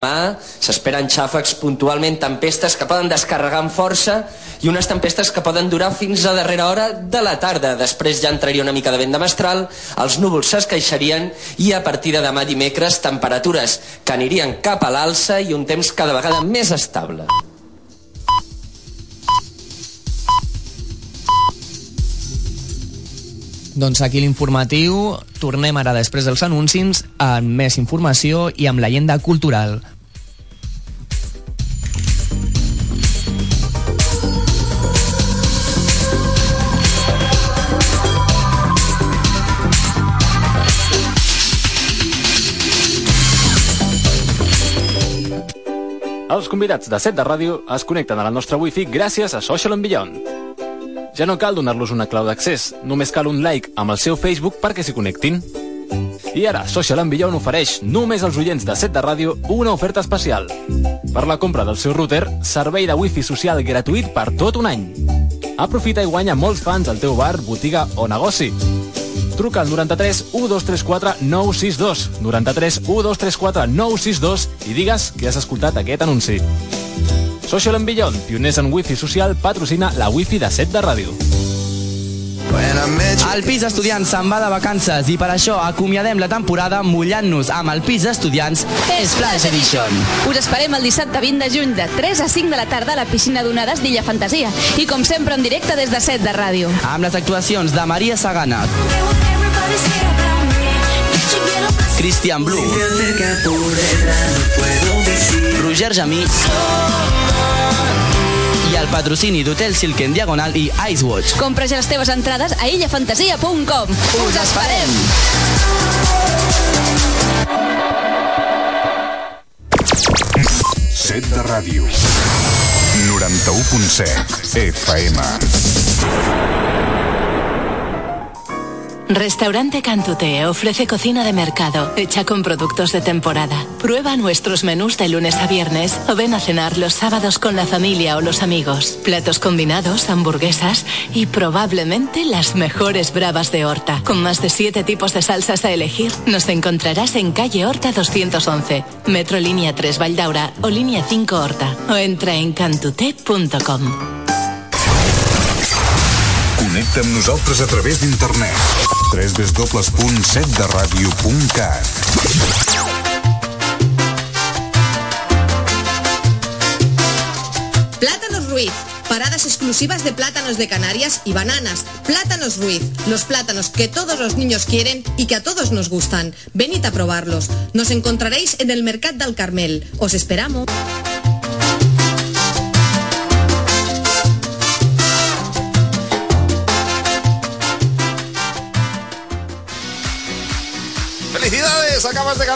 Demà s'esperen xàfecs puntualment, tempestes que poden descarregar amb força i unes tempestes que poden durar fins a darrera hora de la tarda. Després ja entraria una mica de vent de mestral, els núvols s'esqueixarien i a partir de demà dimecres temperatures que anirien cap a l'alça i un temps cada vegada més estable. Doncs aquí l'informatiu. Tornem ara després dels anuncis amb més informació i amb la llegenda cultural. Els convidats de set de ràdio es connecten a la nostra wifi gràcies a Social and Beyond. Ja no cal donar-los una clau d'accés, només cal un like amb el seu Facebook perquè s'hi connectin. I ara, Social and Beyond ofereix només als oients de set de ràdio una oferta especial. Per la compra del seu router, servei de wifi social gratuït per tot un any. Aprofita i guanya molts fans al teu bar, botiga o negoci. Truca al 93 1234 962 93 1234 962 i digues que has escoltat aquest anunci. Social and Beyond, pioners en wifi social, patrocina la wifi de set de ràdio. El pis estudiants se'n va de vacances i per això acomiadem la temporada mullant-nos amb el pis estudiants Splash Edition. Us esperem el dissabte 20 de juny de 3 a 5 de la tarda a la piscina d'onades d'Illa Fantasia i com sempre en directe des de 7 de ràdio. Amb les actuacions de Maria Sagana, Christian Blue, Roger Jamí i el patrocini d'Hotel Silken Diagonal i Icewatch. Compra ja les teves entrades a illafantasia.com. Us esperem! Set de ràdio. 91.7 FM. Restaurante Cantute ofrece cocina de mercado, hecha con productos de temporada. Prueba nuestros menús de lunes a viernes o ven a cenar los sábados con la familia o los amigos. Platos combinados, hamburguesas y probablemente las mejores bravas de Horta. Con más de siete tipos de salsas a elegir, nos encontrarás en calle Horta 211, Metro Línea 3 Valdaura o Línea 5 Horta. O entra en cantute.com. Connecta amb nosaltres a través d'internet. www.setderadio.cat Plátanos Ruiz. Paradas exclusivas de plátanos de Canarias y bananas. Plátanos Ruiz. Los plátanos que todos los niños quieren y que a todos nos gustan. Venid a probarlos. Nos encontraréis en el Mercat del Carmel. Os esperamos.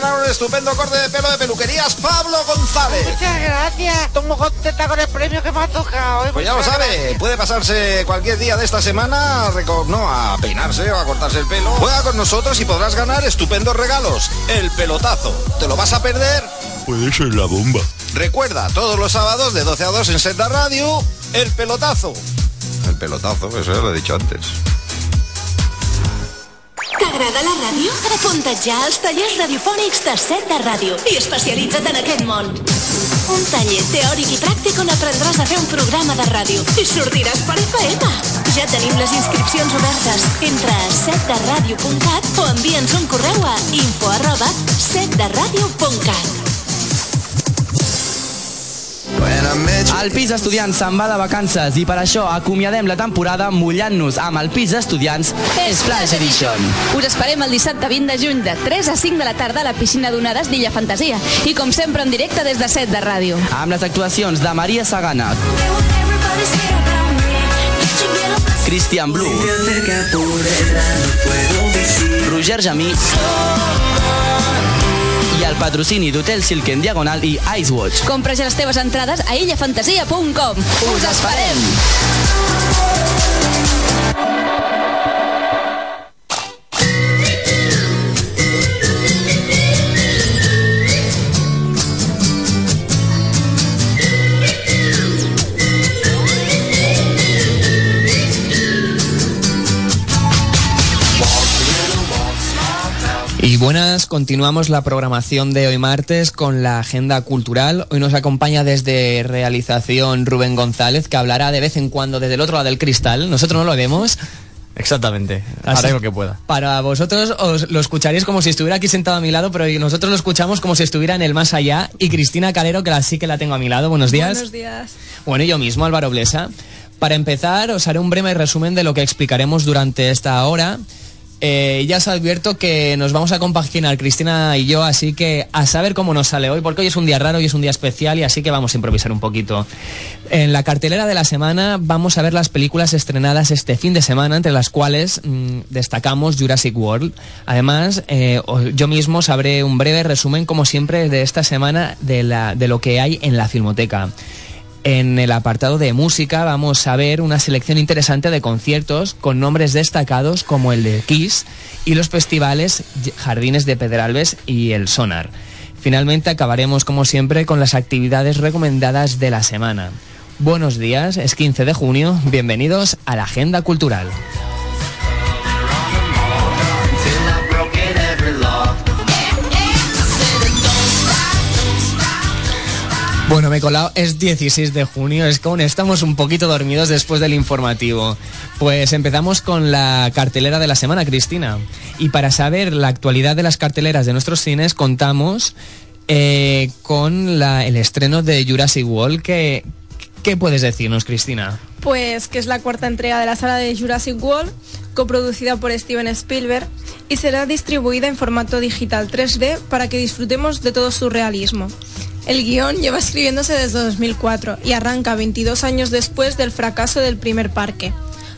Ganar un estupendo corte de pelo de peluquerías Pablo González. Muchas gracias. Estoy muy contenta con el premio que me ha tocado. ¿eh? Pues ya lo sabe, gracias. puede pasarse cualquier día de esta semana no, a peinarse o a cortarse el pelo. Juega con nosotros y podrás ganar estupendos regalos. El pelotazo. ¿Te lo vas a perder? Puede ser la bomba. Recuerda, todos los sábados de 12 a 2 en Senda Radio, el pelotazo. El pelotazo, eso ya lo he dicho antes. T'agrada la ràdio? Apunta't ja als tallers radiofònics de set de ràdio i especialitza't en aquest món. Un taller teòric i pràctic on aprendràs a fer un programa de ràdio i sortiràs per FM. Ja tenim les inscripcions obertes. Entra a setderadio.cat o envia'ns un correu a info arroba setderadio.cat. El pis estudiants se'n va de vacances i per això acomiadem la temporada mullant-nos amb el pis estudiants Splash Edition. Us esperem el dissabte 20 de juny de 3 a 5 de la tarda a la piscina d'onades d'Illa Fantasia i com sempre en directe des de 7 de ràdio. Amb les actuacions de Maria Sagana, Christian Blue, Roger Jamí el patrocini d'Hotel Silken Diagonal i Icewatch. Compra ja les teves entrades a illafantasia.com. Us esperem! Continuamos la programación de hoy martes con la agenda cultural. Hoy nos acompaña desde realización Rubén González, que hablará de vez en cuando desde el otro lado del cristal. Nosotros no lo vemos. Exactamente, haré lo que pueda. Para vosotros os lo escucharéis como si estuviera aquí sentado a mi lado, pero nosotros lo escuchamos como si estuviera en el más allá. Y Cristina Calero, que la, sí que la tengo a mi lado. Buenos días. Buenos días. Bueno, y yo mismo, Álvaro Blesa. Para empezar, os haré un breve resumen de lo que explicaremos durante esta hora. Eh, ya os advierto que nos vamos a compaginar Cristina y yo, así que a saber cómo nos sale hoy, porque hoy es un día raro, hoy es un día especial y así que vamos a improvisar un poquito. En la cartelera de la semana vamos a ver las películas estrenadas este fin de semana, entre las cuales mm, destacamos Jurassic World. Además, eh, yo mismo sabré un breve resumen, como siempre, de esta semana de lo que hay en la Filmoteca. En el apartado de música vamos a ver una selección interesante de conciertos con nombres destacados como el de Kiss y los festivales Jardines de Pedralbes y el Sonar. Finalmente acabaremos como siempre con las actividades recomendadas de la semana. Buenos días, es 15 de junio, bienvenidos a la Agenda Cultural. Bueno, me he colado, es 16 de junio, es que aún estamos un poquito dormidos después del informativo. Pues empezamos con la cartelera de la semana, Cristina. Y para saber la actualidad de las carteleras de nuestros cines, contamos eh, con el estreno de Jurassic World. ¿Qué, ¿Qué puedes decirnos, Cristina? Pues que es la cuarta entrega de la saga de Jurassic World, coproducida por Steven Spielberg, y será distribuida en formato digital 3D para que disfrutemos de todo su realismo. El guion lleva escribiéndose desde 2004 y arranca 22 años después del fracaso del primer parque.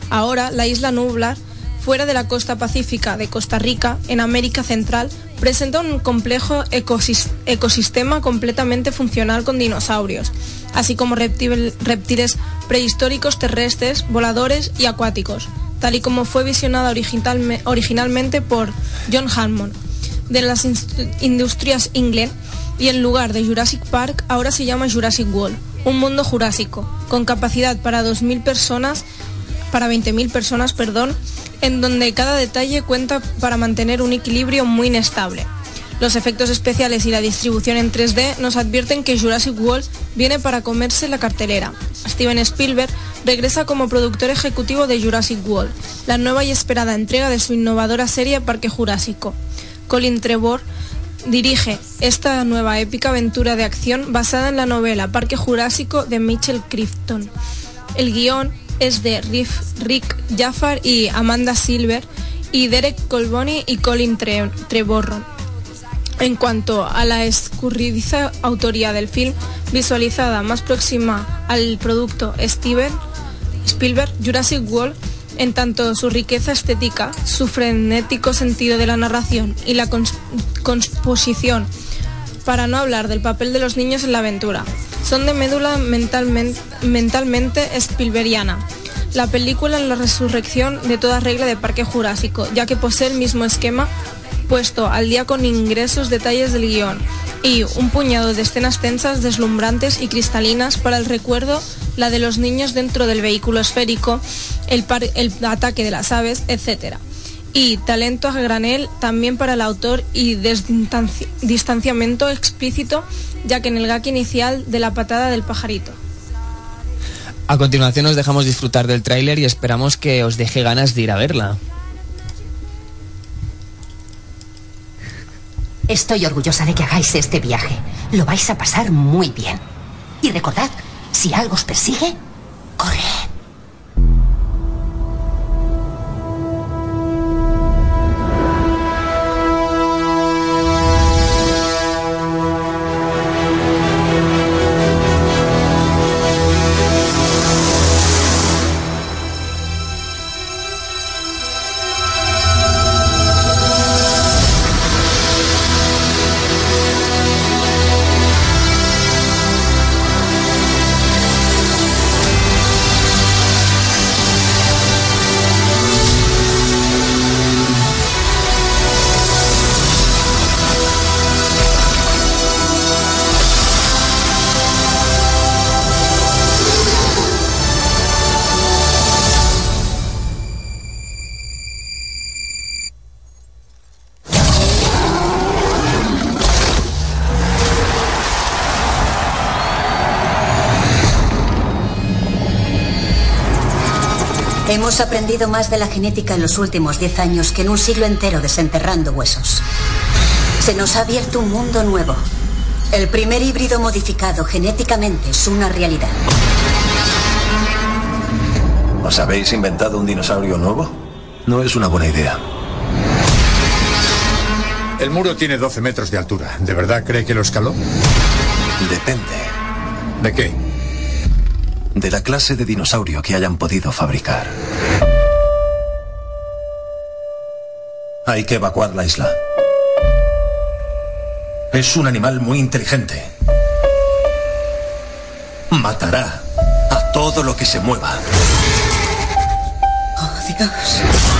Ahora, la isla Nublar, fuera de la costa pacífica de Costa Rica, en América Central, presenta un complejo ecosis- ecosistema completamente funcional con dinosaurios, así como reptil- reptiles prehistóricos terrestres, voladores y acuáticos, tal y como fue visionada originalme- originalmente por John Hammond de las industrias Ingle y en lugar de Jurassic Park ahora se llama Jurassic World, un mundo jurásico, con capacidad para 2.000 personas, para 20.000 personas, perdón, en donde cada detalle cuenta para mantener un equilibrio muy inestable. Los efectos especiales y la distribución en 3D nos advierten que Jurassic World viene para comerse la cartelera. Steven Spielberg regresa como productor ejecutivo de Jurassic World, la nueva y esperada entrega de su innovadora serie Parque Jurásico. Colin Trevor dirige esta nueva épica aventura de acción basada en la novela Parque Jurásico de Mitchell Crichton. El guion es de Rick Jaffar y Amanda Silver y Derek Colboni y Colin Tre- Trevorrow. En cuanto a la escurridiza autoría del film, visualizada más próxima al producto Steven Spielberg, Jurassic World, en tanto su riqueza estética, su frenético sentido de la narración y la composición, para no hablar del papel de los niños en la aventura, son de médula mentalmente, mentalmente Spielbergiana. La película en la resurrección de toda regla de Parque Jurásico, ya que posee el mismo esquema puesto al día con ingresos detalles del guion y un puñado de escenas tensas, deslumbrantes y cristalinas para el recuerdo, la de los niños dentro del vehículo esférico, el, ataque de las aves, etc. Y talento a granel también para el autor y distanciamiento explícito, ya que en el gag inicial de la patada del pajarito. A continuación os dejamos disfrutar del tráiler y esperamos que os deje ganas de ir a verla. Estoy orgullosa de que hagáis este viaje. Lo vais a pasar muy bien. Y recordad, si algo os persigue, corred. Hemos aprendido más de la genética en los últimos 10 años que en un siglo entero desenterrando huesos. Se nos ha abierto un mundo nuevo. El primer híbrido modificado genéticamente es una realidad. ¿Os habéis inventado un dinosaurio nuevo? No es una buena idea. El muro tiene 12 metros de altura. ¿De verdad cree que lo escaló? Depende. ¿De qué? De la clase de dinosaurio que hayan podido fabricar. Hay que evacuar la isla. Es un animal muy inteligente. Matará a todo lo que se mueva. Oh, Dios.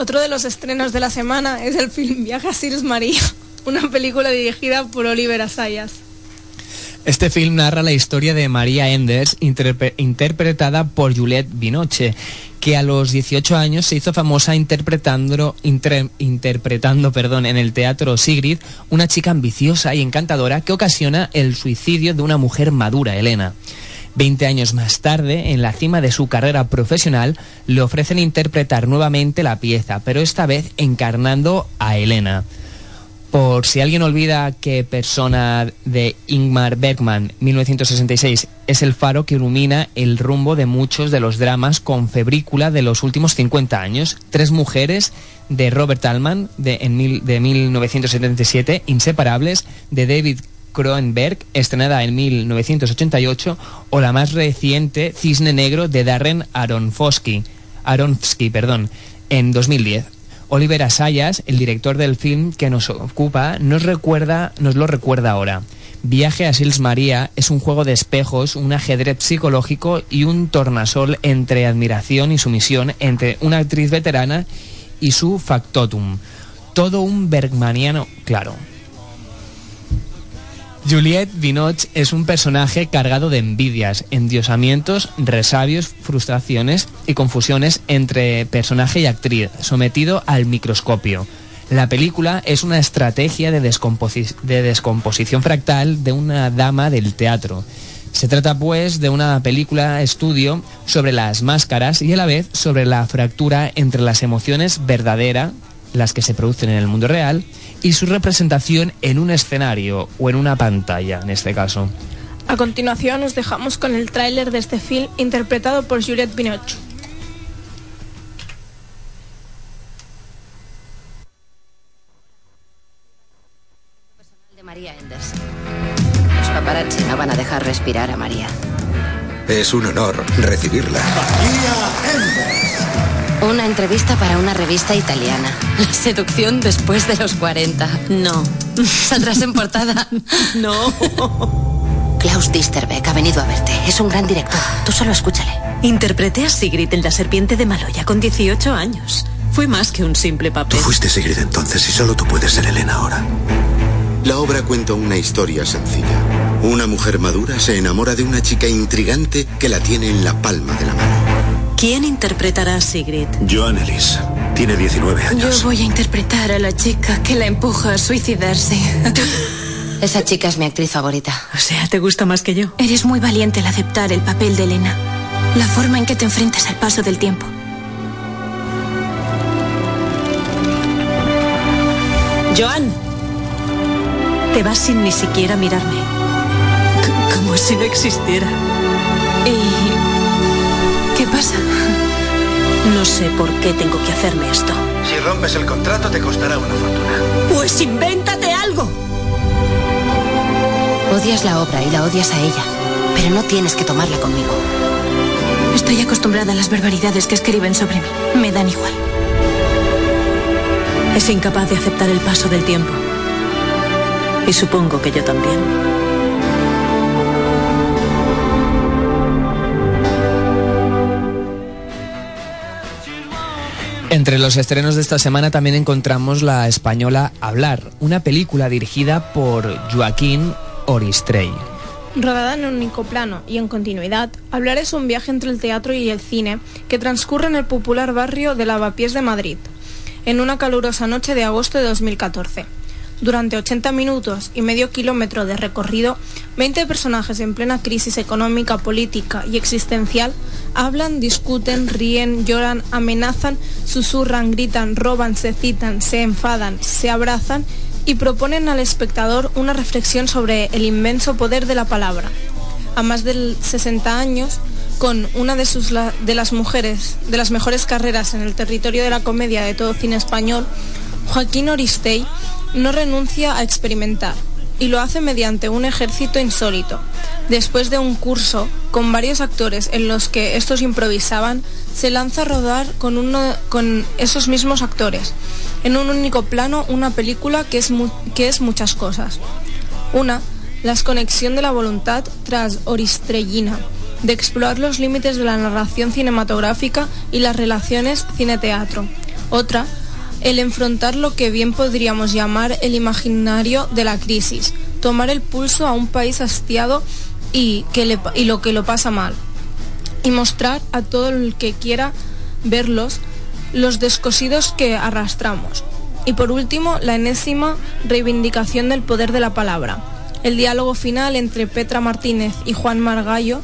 Otro de los estrenos de la semana es el film Viaje a Sils María, una película dirigida por Oliver Asayas. Este film narra la historia de María Enders, interpre- interpretada por Juliette Binoche, que a los 18 años se hizo famosa interpretando, interpretando perdón, en el teatro Sigrid una chica ambiciosa y encantadora que ocasiona el suicidio de una mujer madura, Elena. Veinte años más tarde, en la cima de su carrera profesional, le ofrecen interpretar nuevamente la pieza, pero esta vez encarnando a Elena. Por si alguien olvida que Persona de Ingmar Bergman, 1966, es el faro que ilumina el rumbo de muchos de los dramas con febrícula de los últimos 50 años. Tres mujeres de Robert Altman, de, en mil- de 1977, Inseparables, de David Cronenberg, estrenada en 1988, o la más reciente, Cisne Negro, de Darren Aronofsky, Aronofsky perdón, en 2010. Oliver Asayas, el director del film que nos ocupa, nos, recuerda, nos lo recuerda ahora. Viaje a Sils María es un juego de espejos, un ajedrez psicológico y un tornasol entre admiración y sumisión entre una actriz veterana y su factotum. Todo un bergmaniano claro. Juliette Binoche es un personaje cargado de envidias, endiosamientos, resabios, frustraciones y confusiones entre personaje y actriz, sometido al microscopio. La película es una estrategia de, de descomposición fractal de una dama del teatro. Se trata pues de una película estudio sobre las máscaras y a la vez sobre la fractura entre las emociones verdadera, las que se producen en el mundo real, y su representación en un escenario o en una pantalla, en este caso. A continuación nos dejamos con el tráiler de este film interpretado por Juliette Binoche. de María Enders. Los paparazzi no van a dejar respirar a María. Es un honor recibirla. Una entrevista para una revista italiana. La seducción después de los 40. No. ¿Saldrás en portada? No. Klaus Disterbeck ha venido a verte. Es un gran director. Tú solo escúchale. Interpreté a Sigrid en La Serpiente de Maloya con 18 años. Fue más que un simple Tú papel. fuiste Sigrid entonces y solo tú puedes ser Elena ahora. La obra cuenta una historia sencilla. Una mujer madura se enamora de una chica intrigante que la tiene en la palma de la mano. ¿Quién interpretará a Sigrid? Joan Ellis. Tiene 19 años. Yo voy a interpretar a la chica que la empuja a suicidarse. Esa chica es mi actriz favorita. O sea, ¿te gusta más que yo? Eres muy valiente al aceptar el papel de Elena. La forma en que te enfrentas al paso del tiempo. Joan. Te vas sin ni siquiera mirarme. C- como si no existiera. ¿Y qué pasa? No sé por qué tengo que hacerme esto. Si rompes el contrato te costará una fortuna. Pues invéntate algo. Odias la obra y la odias a ella. Pero no tienes que tomarla conmigo. Estoy acostumbrada a las barbaridades que escriben sobre mí. Me dan igual. Es incapaz de aceptar el paso del tiempo. Y supongo que yo también. Entre los estrenos de esta semana también encontramos la española Hablar, una película dirigida por Joaquín Oristrey. Rodada en un único plano y en continuidad, Hablar es un viaje entre el teatro y el cine que transcurre en el popular barrio de Lavapiés de Madrid, en una calurosa noche de agosto de 2014. Durante 80 minutos y medio kilómetro de recorrido, 20 personajes en plena crisis económica, política y existencial hablan, discuten, ríen, lloran, amenazan, susurran, gritan, roban, se citan, se enfadan, se abrazan y proponen al espectador una reflexión sobre el inmenso poder de la palabra. A más de 60 años, con una de, de las mujeres, de las mejores carreras en el territorio de la comedia de todo cine español, Joaquín Oristey no renuncia a experimentar y lo hace mediante un ejército insólito. Después de un curso con varios actores en los que estos improvisaban, se lanza a rodar con, uno, con esos mismos actores, en un único plano, una película que es, que es muchas cosas. Una, la conexión de la voluntad tras Oristrellina, de explorar los límites de la narración cinematográfica y las relaciones cine-teatro. Otra, el enfrentar lo que bien podríamos llamar el imaginario de la crisis, tomar el pulso a un país hastiado y, que y lo que lo pasa mal, y mostrar a todo el que quiera verlos los descosidos que arrastramos. Y por último, la enésima reivindicación del poder de la palabra. El diálogo final entre Petra Martínez y Juan Margallo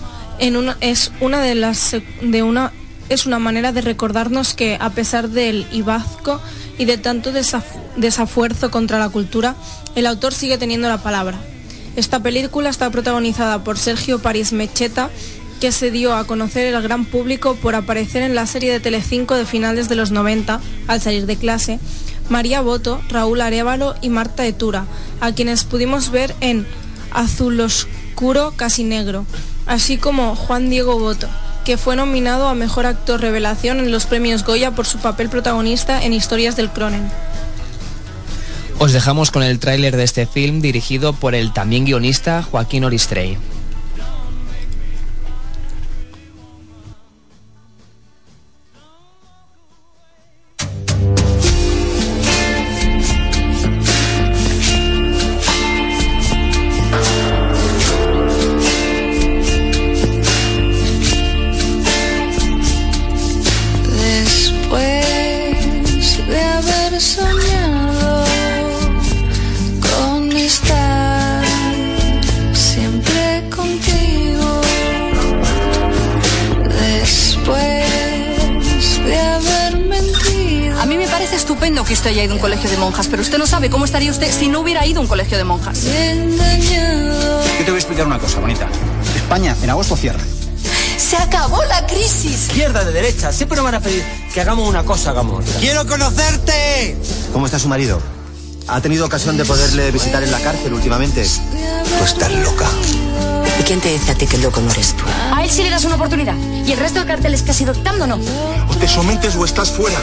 es una de las de una es una manera de recordarnos que a pesar del ibazco y de tanto desafuerzo contra la cultura, el autor sigue teniendo la palabra. Esta película está protagonizada por Sergio París Mecheta, que se dio a conocer al gran público por aparecer en la serie de Telecinco de finales de los 90, al salir de clase, María Boto, Raúl Arevalo y Marta Etura, a quienes pudimos ver en Azul Oscuro Casi Negro, así como Juan Diego Boto que fue nominado a Mejor Actor Revelación en los premios Goya por su papel protagonista en Historias del Cronen. Os dejamos con el tráiler de este film dirigido por el también guionista Joaquín Oristrey. En agosto cierra. Se acabó la crisis. Izquierda, de derecha, siempre nos van a pedir que hagamos una cosa, hagamos otra. ¡Quiero conocerte! ¿Cómo está su marido? ¿Ha tenido ocasión de poderle visitar en la cárcel últimamente? Tú estás loca. ¿Y quién te dice a ti que el loco no eres tú? A él sí le das una oportunidad. ¿Y el resto de carteles que has ido quitando no? O te sometes o estás fuera.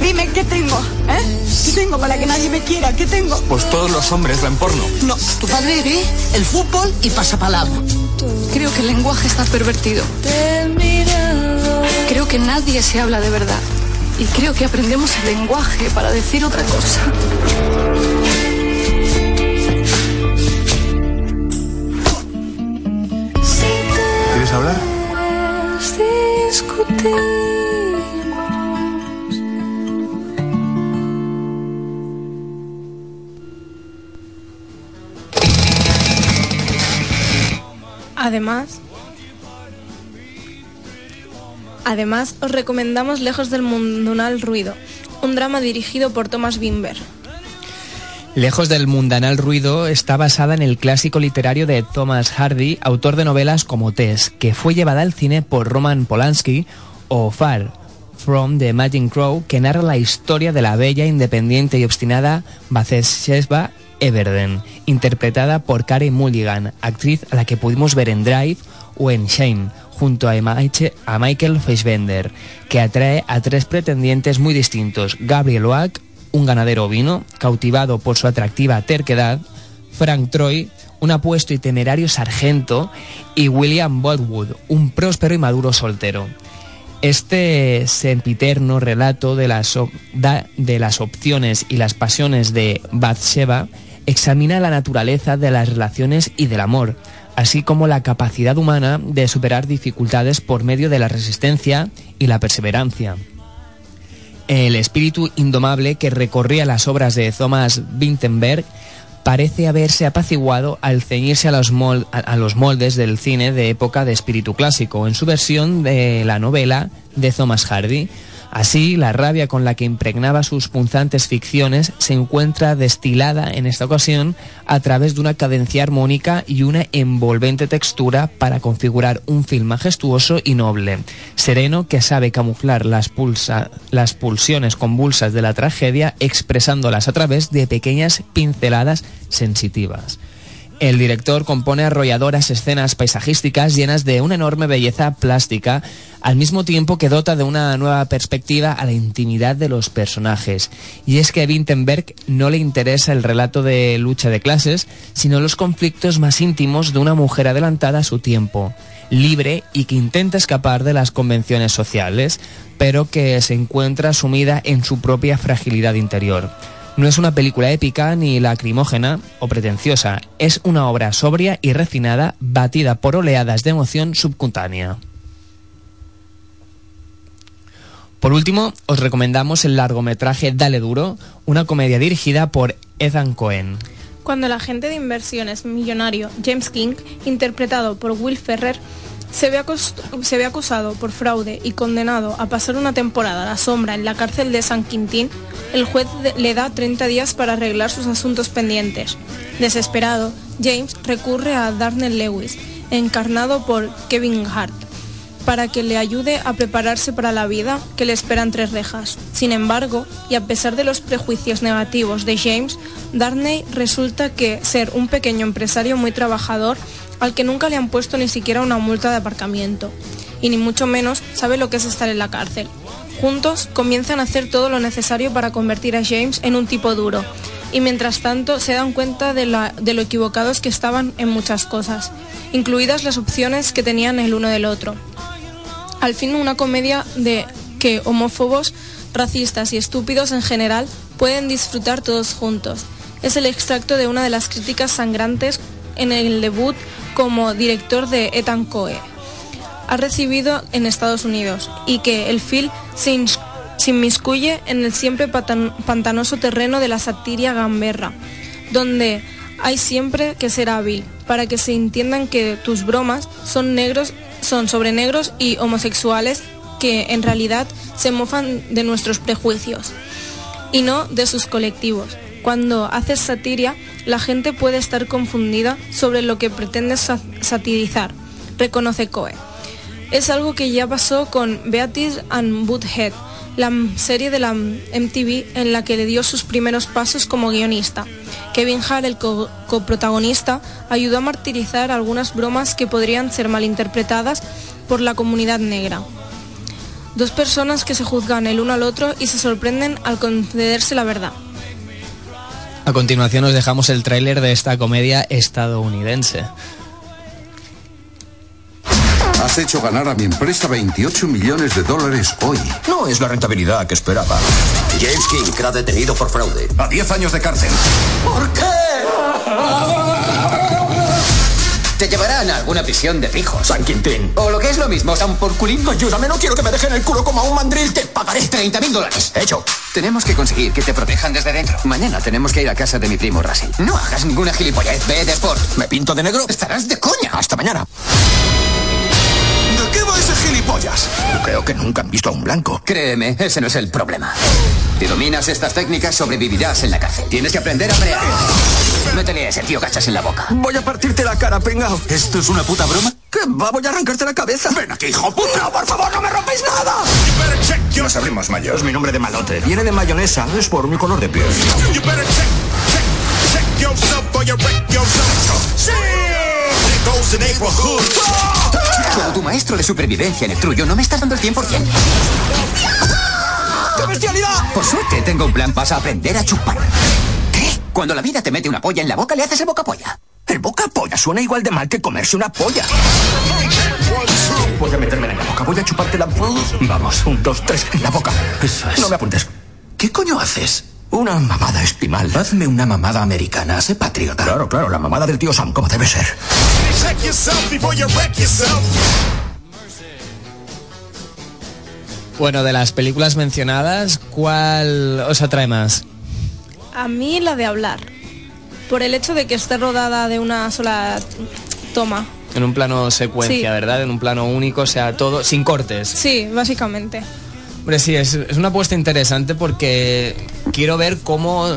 Dime, ¿qué tengo? ¿Eh? ¿Qué tengo para que nadie me quiera? ¿Qué tengo? Pues todos los hombres ven porno. No, tu padre ve el fútbol y pasa palabra. Creo que el lenguaje está pervertido. Creo que nadie se habla de verdad. Y creo que aprendemos el lenguaje para decir otra cosa. ¿Quieres hablar? Además, además os recomendamos Lejos del mundanal ruido, un drama dirigido por Thomas Bimber. Lejos del mundanal ruido está basada en el clásico literario de Thomas Hardy, autor de novelas como Tess, que fue llevada al cine por Roman Polanski, o Far From the Magic Crow, que narra la historia de la bella, independiente y obstinada Bathsheba Everden, interpretada por Carey Mulligan, actriz a la que pudimos ver en Drive o en Shame, junto a, Michael Fassbender, que atrae a tres pretendientes muy distintos, Gabriel Oak, un ganadero ovino, cautivado por su atractiva terquedad, Frank Troy, un apuesto y temerario sargento, y William Boltwood, un próspero y maduro soltero. Este sempiterno relato de las, de las opciones y las pasiones de Bathsheba examina la naturaleza de las relaciones y del amor, así como la capacidad humana de superar dificultades por medio de la resistencia y la perseverancia. El espíritu indomable que recorría las obras de Thomas Vinterberg parece haberse apaciguado al ceñirse a los moldes del cine de época de espíritu clásico, en su versión de la novela de Thomas Hardy. Así, la rabia con la que impregnaba sus punzantes ficciones se encuentra destilada en esta ocasión a través de una cadencia armónica y una envolvente textura para configurar un film majestuoso y noble, sereno que sabe camuflar las, pulsa- las pulsiones convulsas de la tragedia expresándolas a través de pequeñas pinceladas sensitivas. El director compone arrolladoras escenas paisajísticas llenas de una enorme belleza plástica, al mismo tiempo que dota de una nueva perspectiva a la intimidad de los personajes. Y es que a Vinterberg no le interesa el relato de lucha de clases, sino los conflictos más íntimos de una mujer adelantada a su tiempo, libre y que intenta escapar de las convenciones sociales, pero que se encuentra sumida en su propia fragilidad interior. No es una película épica ni lacrimógena o pretenciosa, es una obra sobria y refinada, batida por oleadas de emoción subcutánea. Por último, os recomendamos el largometraje Dale Duro, una comedia dirigida por Ethan Cohen. Cuando el agente de inversiones millonario James King, interpretado por Will Ferrer, se ve, acusado por fraude y condenado a pasar una temporada a la sombra en la cárcel de San Quintín, el juez le da 30 días para arreglar sus asuntos pendientes. Desesperado, James recurre a Darnell Lewis, encarnado por Kevin Hart, para que le ayude a prepararse para la vida que le espera entre rejas. Sin embargo, y a pesar de los prejuicios negativos de James, Darnay resulta que ser un pequeño empresario muy trabajador al que nunca le han puesto ni siquiera una multa de aparcamiento, y ni mucho menos sabe lo que es estar en la cárcel. Juntos comienzan a hacer todo lo necesario para convertir a James en un tipo duro, y mientras tanto se dan cuenta de, lo equivocados que estaban en muchas cosas, incluidas las opciones que tenían el uno del otro. Al fin una comedia de que homófobos, racistas y estúpidos en general pueden disfrutar todos juntos. Es el extracto de una de las críticas sangrantes en el debut como director de Ethan Coe. Ha recibido en Estados Unidos y que el film se, se inmiscuye en el siempre pantanoso terreno de la satiria gamberra, donde hay siempre que ser hábil para que se entiendan que tus bromas son negros, son sobre negros y homosexuales que en realidad se mofan de nuestros prejuicios y no de sus colectivos. Cuando haces satiria, la gente puede estar confundida sobre lo que pretendes sa- satirizar, reconoce Coe. Es algo que ya pasó con Beatrice and Butthead, la serie de la MTV en la que le dio sus primeros pasos como guionista. Kevin Hart, el co- coprotagonista, ayudó a martirizar algunas bromas que podrían ser malinterpretadas por la comunidad negra. Dos personas que se juzgan el uno al otro y se sorprenden al concederse la verdad. A continuación os dejamos el tráiler de esta comedia estadounidense. Has hecho ganar a mi empresa 28 millones de dólares hoy. No es la rentabilidad que esperaba. James King queda detenido por fraude. A 10 años de cárcel. ¿Por qué? Te llevarán a alguna prisión de fijos. San Quintín. O lo que es lo mismo, San Porculín. Ayúdame, no quiero que me dejen el culo como a un mandril. Te pagaré 30 mil dólares. Hecho. Tenemos que conseguir que te protejan desde dentro. Mañana tenemos que ir a casa de mi primo Russell. No hagas ninguna gilipollez. Ve de sport. ¿Me pinto de negro? Estarás de coña. Hasta mañana. ¿De qué va ese gilipollas? Creo que nunca han visto a un blanco. Créeme, ese no es el problema. Si dominas estas técnicas, sobrevivirás en la cárcel. Tienes que aprender a pelear. Métele a ese tío cachas en la boca. Voy a partirte la cara, pengao. ¿Esto es una puta broma? ¿Qué va? Voy a arrancarte la cabeza. Ven aquí, hijo puta. No, por favor, no me rompéis nada. No sabemos mayor. Es mi nombre de malote. Viene de mayonesa. Es por mi color de piel. Como tu maestro de supervivencia en el trullo, no me estás dando el 100%. ¡Qué bestialidad! Por suerte, tengo un plan. Vas a aprender a chupar. ¿Qué? Cuando la vida te mete una polla en la boca, le haces el boca polla. El boca polla. Suena igual de mal que comerse una polla. Voy a metérmela en la boca. Voy a chuparte la... Vamos, un, dos, tres, en la boca. Eso es. No me apuntes. ¿Qué coño haces? Una mamada espimal. Hazme una mamada americana, sé patriota. Claro, claro, la mamada del tío Sam, como debe ser. Bueno, de las películas mencionadas, ¿cuál os atrae más? A mí la de hablar. Por el hecho de que esté rodada de una sola toma. En un plano secuencia, Sí. ¿verdad? En un plano único, o sea, todo sin cortes. Sí, básicamente. Hombre, sí, es, es una apuesta interesante porque quiero ver cómo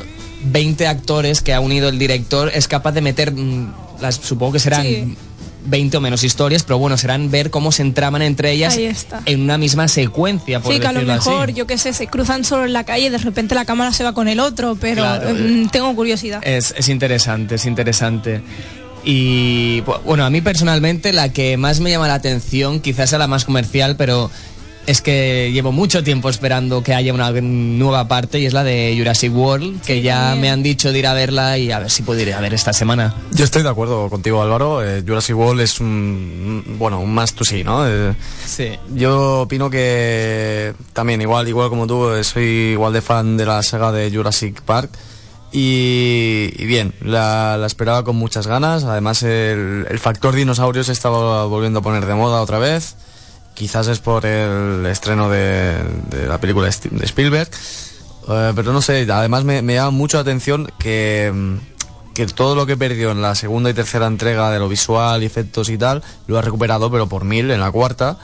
20 actores que ha unido el director es capaz de meter, mm, las, supongo que serán Sí. 20 o menos historias, pero bueno, serán ver cómo se entraman entre ellas en una misma secuencia, por Sí, que a lo así. mejor, yo qué sé, se cruzan solo en la calle y de repente la cámara se va con el otro, pero Claro. mm, tengo curiosidad. Es, es interesante, es interesante. Y bu- bueno, a mí personalmente la que más me llama la atención, quizás sea la más comercial, pero es que llevo mucho tiempo esperando que haya una nueva parte y es la de Jurassic World, que ya me han dicho de ir a verla y a ver si puedo ir a ver esta semana. Yo estoy de acuerdo contigo, Álvaro. Eh, Jurassic World es un, bueno, un más to see, ¿no? Eh, Sí. Yo opino que también, igual, igual como tú, eh, soy igual de fan de la saga de Jurassic Park. Y, y bien, la, la esperaba con muchas ganas. Además, el, el factor dinosaurios se estaba volviendo a poner de moda otra vez. Quizás es por el estreno de, la película de Spielberg. Eh, pero no sé, además me, me llama mucho la atención que, mm, que todo lo que perdió en la segunda y tercera entrega de lo visual, efectos y tal, lo ha recuperado, pero por mil en la cuarta.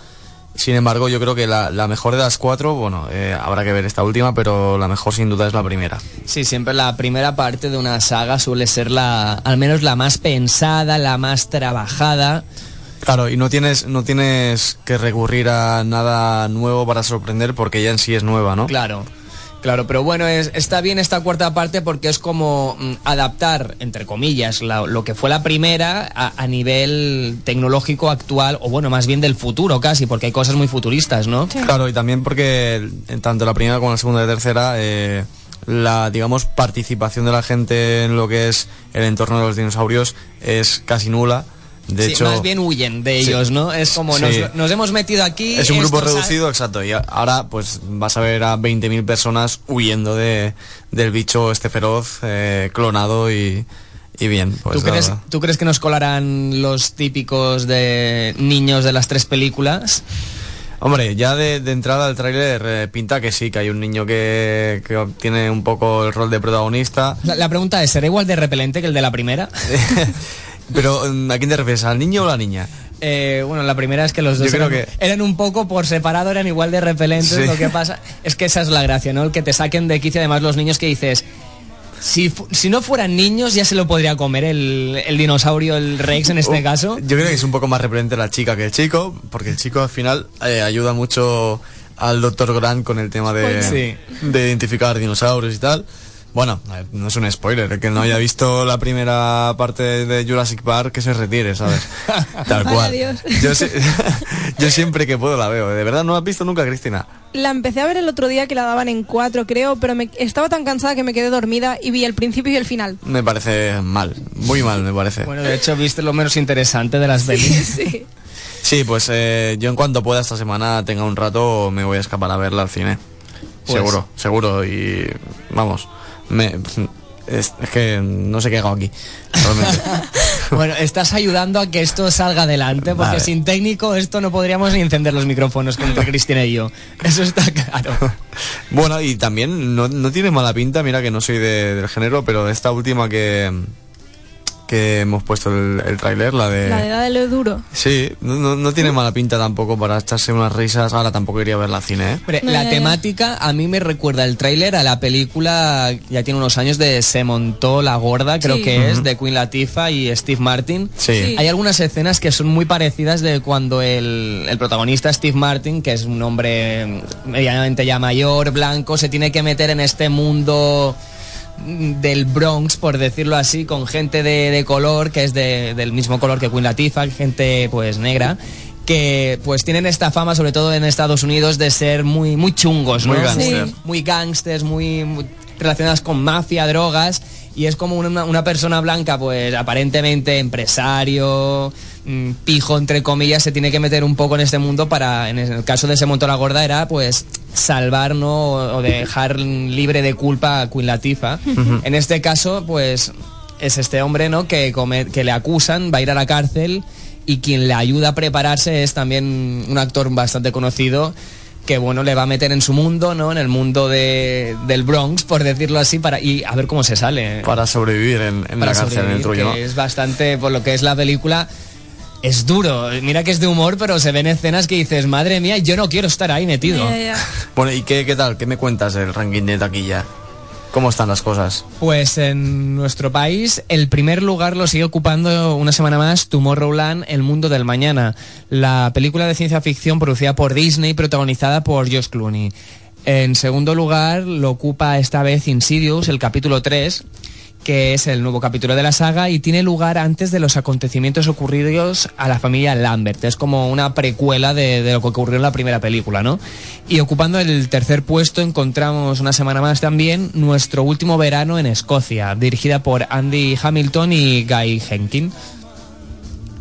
Sin embargo, yo creo que la, la mejor de las cuatro, bueno, eh, habrá que ver esta última, pero la mejor sin duda es la primera. Sí, siempre la primera parte de una saga suele ser la, al menos la más pensada, la más trabajada. Claro, y no tienes, no tienes que recurrir a nada nuevo para sorprender porque ya en sí es nueva, ¿no? Claro. Claro, pero bueno, es, está bien esta cuarta parte porque es como mm, adaptar, entre comillas, la- lo que fue la primera a, a nivel tecnológico actual, o bueno, más bien del futuro casi, porque hay cosas muy futuristas, ¿no? Claro, y también porque en tanto la primera como la segunda y tercera, eh, la, digamos, participación de la gente en lo que es el entorno de los dinosaurios es casi nula. De Sí, hecho, más bien huyen de Sí. ellos, ¿no? Es como Sí. nos, nos hemos metido aquí. es un grupo reducido, exacto. Y ahora, pues, vas a ver a 20.000 personas huyendo de, del bicho este feroz, eh, clonado y, y bien. Pues, ¿Tú, crees. ¿Tú crees que nos colarán los típicos de niños de las tres películas? Hombre, ya de, de entrada el tráiler eh, pinta que sí, que hay un niño que, que tiene un poco el rol de protagonista. La, la pregunta es, ¿será igual de repelente que el de la primera? Pero, mm, ¿a quién te refieres? ¿Al niño o la niña? Eh, bueno, la primera es que los dos eran, que- eran un poco por separado, eran igual de repelentes. Sí. Lo que pasa es que esa es la gracia, ¿no? El que te saquen de quicio, además los niños que dices, si, si no fueran niños ya se lo podría comer el, el dinosaurio, el Rex en este Uh, caso. Yo creo que es un poco más repelente la chica que el chico, porque el chico al final eh, ayuda mucho al Dr. Grant con el tema de, Sí. de identificar dinosaurios y tal. Bueno, ver, no es un spoiler, el que no haya visto la primera parte de Jurassic Park que se retire, ¿sabes? Tal cual. Dios. Yo, si- yo siempre que puedo la veo. ¿De verdad no la has visto nunca, Cristina? La empecé a ver el otro día que la daban en cuatro, creo, pero me, estaba tan cansada que me quedé dormida y vi el principio y el final. Me parece mal, muy mal me parece. Bueno, de hecho, viste lo menos interesante de las pelis. Sí. Sí, pues eh, yo en cuanto pueda esta semana tenga un rato me voy a escapar a verla al cine. Pues- Seguro, seguro. Y vamos, me, es, que no sé qué hago aquí. Bueno, estás ayudando a que esto salga adelante, porque Vale. sin técnico esto no podríamos ni encender los micrófonos entre Cristina y yo. Eso está claro. bueno, y también no, no tiene mala pinta, mira que no soy de- del género, pero esta última que, que hemos puesto el, el tráiler, la de... La de edad de lo duro. Sí, no, no, no tiene mala pinta tampoco para echarse unas risas. Ahora tampoco iría a verla al cine, ¿eh? Hombre, la temática a mí me recuerda el tráiler a la película, ya tiene unos años, de Se montó la gorda, creo Sí. que es, de Queen Latifah y Steve Martin. Sí. Sí. Hay algunas escenas que son muy parecidas de cuando el, el protagonista Steve Martin, que es un hombre medianamente ya mayor, blanco, se tiene que meter en este mundo del Bronx, por decirlo así, con gente de, de color, que es de- del mismo color que Queen Latifah, gente pues negra, que pues tienen esta fama, sobre todo en Estados Unidos, de ser muy, muy chungos, ¿no? Muy gángster. Muy, muy, muy relacionadas con mafia, drogas. Y es como una, una persona blanca, pues aparentemente empresario, mm, pijo entre comillas, se tiene que meter un poco en este mundo para, en el caso de ese monto la gorda, era pues salvar ¿no? o dejar libre de culpa a Queen Latifah. En este caso, pues es este hombre ¿no? que, come- que le acusan, va a ir a la cárcel y quien le ayuda a prepararse es también un actor bastante conocido que bueno le va a meter en su mundo, ¿no? En el mundo de, del Bronx, por decirlo así, para y a ver cómo se sale. Para sobrevivir en, en Para la cárcel, en el que es bastante, por lo que es la película, es duro. Mira que es de humor, pero se ven escenas que dices, madre mía, yo no quiero estar ahí metido. Bueno, ¿y qué, qué tal? ¿Qué me cuentas del ranking de taquilla? ¿Cómo están las cosas? Pues en nuestro país el primer lugar lo sigue ocupando una semana más Tomorrowland, El Mundo del Mañana, la película de ciencia ficción producida por Disney protagonizada por Josh Clooney. En segundo lugar lo ocupa esta vez Insidious, el capítulo 3, que es el nuevo capítulo de la saga y tiene lugar antes de los acontecimientos ocurridos a la familia Lambert. Es como una precuela de, lo que ocurrió en la primera película, ¿no? Y ocupando el tercer puesto encontramos una semana más también Nuestro último verano en Escocia, dirigida por Andy Hamilton y Guy Henkin.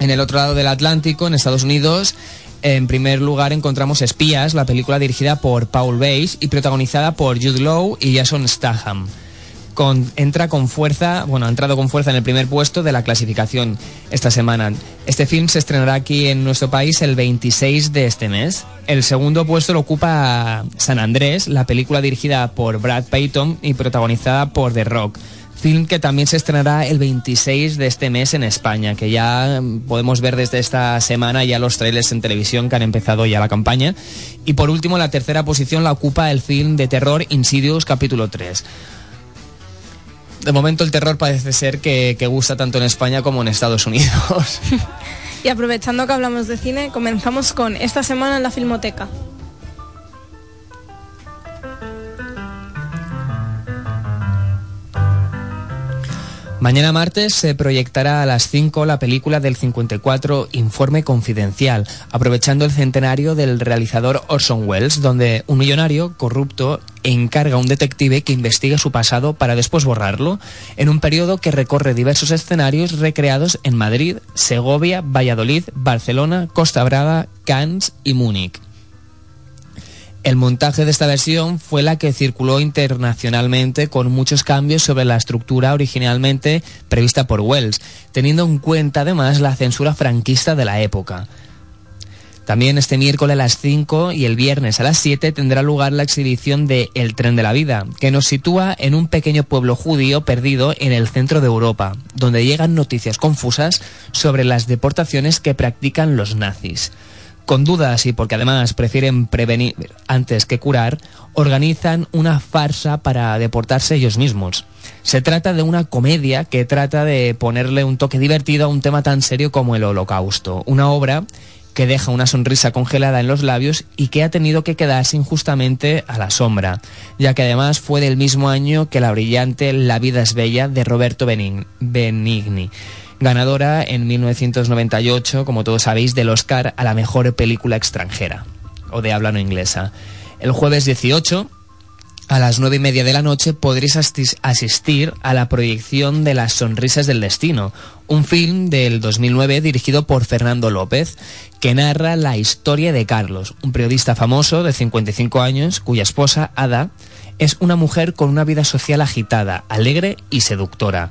En el otro lado del Atlántico, en Estados Unidos, en primer lugar encontramos Espías, la película dirigida por Paul Weiss y protagonizada por Jude Law y Jason Statham. Entra con fuerza, bueno, ha entrado con fuerza en el primer puesto de la clasificación esta semana. Este film se estrenará aquí en nuestro país el 26 de este mes. El segundo puesto lo ocupa San Andrés, la película dirigida por Brad Payton y protagonizada por The Rock. Film que también se estrenará el 26 de este mes en España, que ya mm, podemos ver desde esta semana ya los trailers en televisión que han empezado ya la campaña. Y por último, la tercera posición la ocupa el film de terror Insidious capítulo 3. De momento el terror parece ser que, que gusta tanto en España como en Estados Unidos. Y aprovechando que hablamos de cine, comenzamos con esta semana en la Filmoteca. Mañana martes se proyectará a las 5 la película del 54 Informe Confidencial, aprovechando el centenario del realizador Orson Welles, donde un millonario corrupto encarga a un detective que investigue su pasado para después borrarlo, en un periodo que recorre diversos escenarios recreados en Madrid, Segovia, Valladolid, Barcelona, Costa Brava, Cannes y Múnich. El montaje de esta versión fue la que circuló internacionalmente con muchos cambios sobre la estructura originalmente prevista por Wells, teniendo en cuenta además la censura franquista de la época. También este miércoles a las 5 y el viernes a las 7 tendrá lugar la exhibición de El tren de la vida, que nos sitúa en un pequeño pueblo judío perdido en el centro de Europa, donde llegan noticias confusas sobre las deportaciones que practican los nazis. Con dudas y porque además prefieren prevenir antes que curar, organizan una farsa para deportarse ellos mismos. Se trata de una comedia que trata de ponerle un toque divertido a un tema tan serio como el holocausto, una obra que deja una sonrisa congelada en los labios y que ha tenido que quedarse injustamente a la sombra, ya que además fue del mismo año que la brillante La vida es bella de Roberto Benigni ganadora en 1998, como todos sabéis, del Oscar a la mejor película extranjera o de habla no inglesa. El jueves 18, a las nueve y media de la noche, podréis asistir a la proyección de Las Sonrisas del Destino, un film del 2009 dirigido por Fernando López, que narra la historia de Carlos, un periodista famoso de 55 años, cuya esposa, Ada, es una mujer con una vida social agitada, alegre y seductora.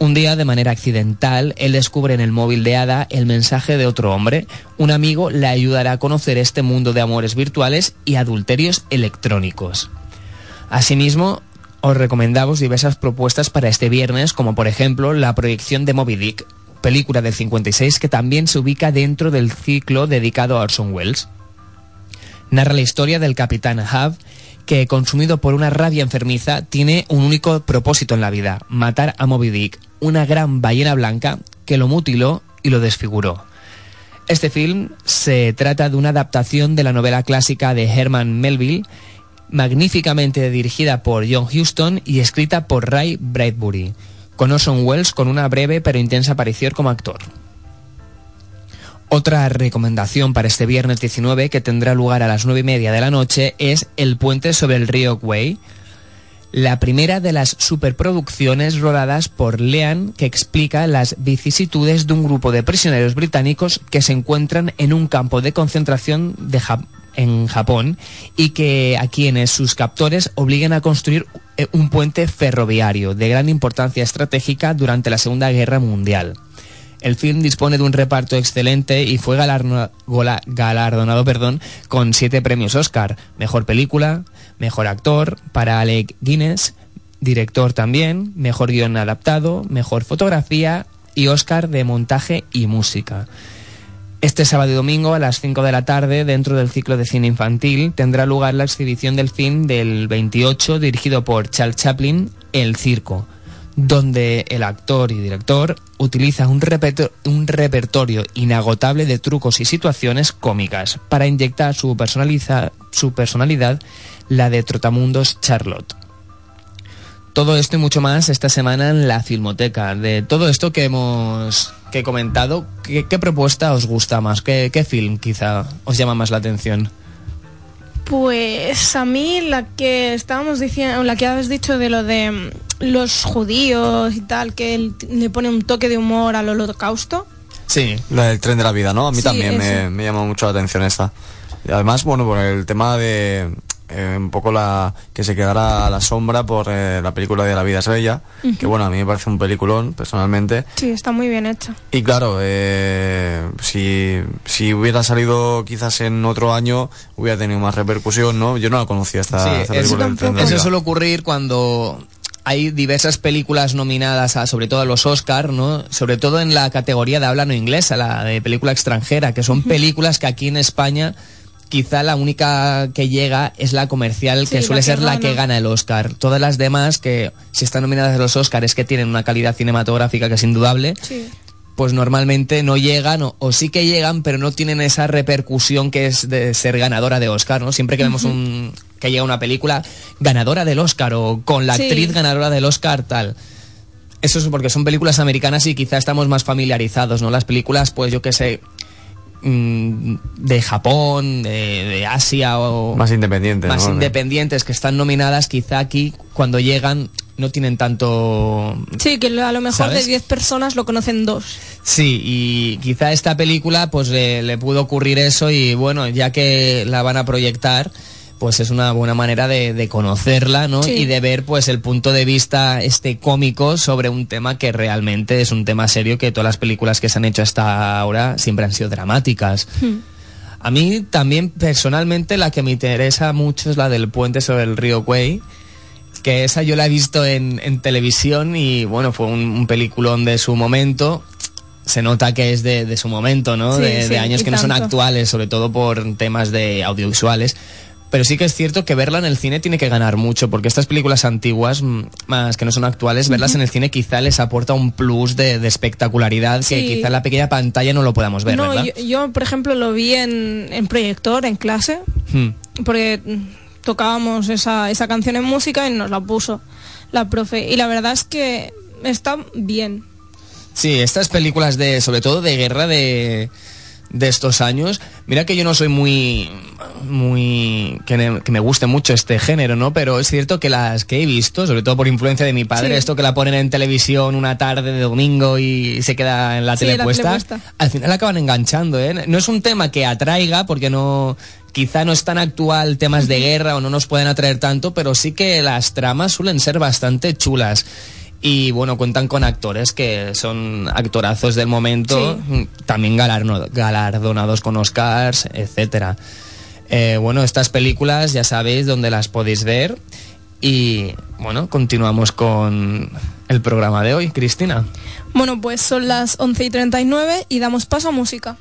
Un día, de manera accidental, él descubre en el móvil de Ada el mensaje de otro hombre. Un amigo le ayudará a conocer este mundo de amores virtuales y adulterios electrónicos. Asimismo, os recomendamos diversas propuestas para este viernes, como por ejemplo la proyección de Moby Dick, película del 56 que también se ubica dentro del ciclo dedicado a Orson Welles. Narra la historia del capitán Hub, que consumido por una rabia enfermiza tiene un único propósito en la vida, matar a Moby Dick, una gran ballena blanca que lo mutiló y lo desfiguró. Este film se trata de una adaptación de la novela clásica de Herman Melville, magníficamente dirigida por John Huston y escrita por Ray Bradbury, con Orson Welles con una breve pero intensa aparición como actor. Otra recomendación para este viernes 19 que tendrá lugar a las 9 y media de la noche es El puente sobre el río Kwai. la primera de las superproducciones rodadas por Lean que explica las vicisitudes de un grupo de prisioneros británicos que se encuentran en un campo de concentración en Japón y que a quienes sus captores obligan a construir eh, un puente ferroviario de gran importancia estratégica durante la Segunda Guerra Mundial. El film dispone de un reparto excelente y fue galardonado perdón, con siete premios Oscar. Mejor película, mejor actor para Alec Guinness, director también, mejor guion adaptado, mejor fotografía y Oscar de montaje y música. Este sábado y domingo a las 5 de la tarde, dentro del ciclo de cine infantil, tendrá lugar la exhibición del film del 28 dirigido por Charles Chaplin, El Circo, donde el actor y director utiliza un, un repertorio inagotable de trucos y situaciones cómicas para inyectar su, personaliza- su personalidad, la de Trotamundos Charlotte. Todo esto y mucho más esta semana en la Filmoteca. De todo esto que hemos que he comentado, ¿qué, propuesta os gusta más? ¿Qué, ¿Qué film quizá os llama más la atención? Pues a mí la que estábamos diciendo, la que habéis dicho de lo de los judíos y tal, que él le pone un toque de humor al holocausto. Sí. Del tren de la vida, ¿no? A mí Sí, también me, eso. me llama mucho la atención esta. Y además, bueno, por el tema de eh, un poco la que se quedara a la sombra por eh, la película de La vida es bella, que bueno, a mí me parece un peliculón, personalmente. Sí, está muy bien hecha. Y claro, eh, si, si hubiera salido quizás en otro año, hubiera tenido más repercusión, ¿no? Yo no la conocía esta, Sí, esta eso, película eso vida. suele ocurrir cuando hay diversas películas nominadas a, sobre todo a los Oscar, ¿no? Sobre todo en la categoría de habla no inglesa, la de película extranjera, que son películas que aquí en España quizá la única que llega es la comercial, Sí, que suele la que ser la que gana. el Oscar. Todas las demás que si están nominadas a los Oscar es que tienen una calidad cinematográfica que es indudable. Sí. Pues normalmente no llegan, o, o sí que llegan, pero no tienen esa repercusión que es de ser ganadora de Oscar, ¿no? Siempre que vemos un, que llega una película ganadora del Oscar o con la Sí. actriz ganadora del Oscar, tal. Eso es porque son películas americanas y quizá estamos más familiarizados, ¿no? Las películas, pues yo qué sé, de Japón, de, de Asia o... Más independiente, Más ¿no? independientes que están nominadas, quizá aquí cuando llegan no tienen tanto... Sí, que a lo mejor ¿Sabes? de 10 personas lo conocen dos. Sí, y quizá esta película pues le, le pudo ocurrir eso y bueno, ya que la van a proyectar, pues es una buena manera de, de conocerla, ¿no? Sí. Y de ver pues el punto de vista este cómico sobre un tema que realmente es un tema serio que todas las películas que se han hecho hasta ahora siempre han sido dramáticas. A mí también personalmente la que me interesa mucho es la del puente sobre el río Kwei, que esa yo la he visto en, en televisión y bueno, fue un, un peliculón de su momento. Se nota que es de, de su momento, ¿no? Sí, de, sí, de años que no son actuales, sobre todo por temas de audiovisuales. Pero sí que es cierto que verla en el cine tiene que ganar mucho, porque estas películas antiguas, mm, más que no son actuales, verlas en el cine quizá les aporta un plus de, de espectacularidad que quizá en la pequeña pantalla no lo podamos ver, no, ¿verdad? yo, yo, por ejemplo, lo vi en, en proyector, en clase, Hmm. porque mm, tocábamos esa, esa canción en música y nos la puso la profe. Y la verdad es que está bien. Sí, estas películas de, sobre todo de guerra de, de estos años, mira que yo no soy muy, muy, que, me- que me guste mucho este género, ¿no? Pero es cierto que las que he visto, sobre todo por influencia de mi padre, Sí. esto que la ponen en televisión una tarde de domingo y se queda en la Sí, la al final acaban enganchando, ¿eh? No es un tema que atraiga porque no, quizá no es tan actual temas de guerra o no nos pueden atraer tanto, pero sí que las tramas suelen ser bastante chulas. Y bueno, cuentan con actores que son actorazos del momento, también galardonados con Oscars, etcétera. Eh, bueno, estas películas ya sabéis dónde las podéis ver. Y bueno, continuamos con el programa de hoy, Cristina. Bueno, pues son las 11 y 39 y damos paso a música.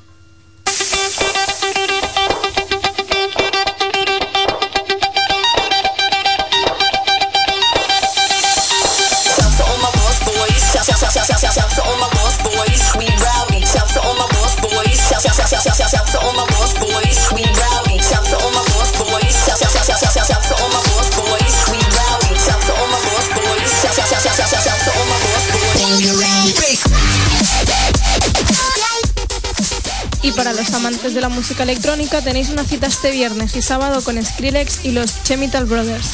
Amantes de la música electrónica tenéis una cita este viernes y sábado con Skrillex y los Chemical Brothers.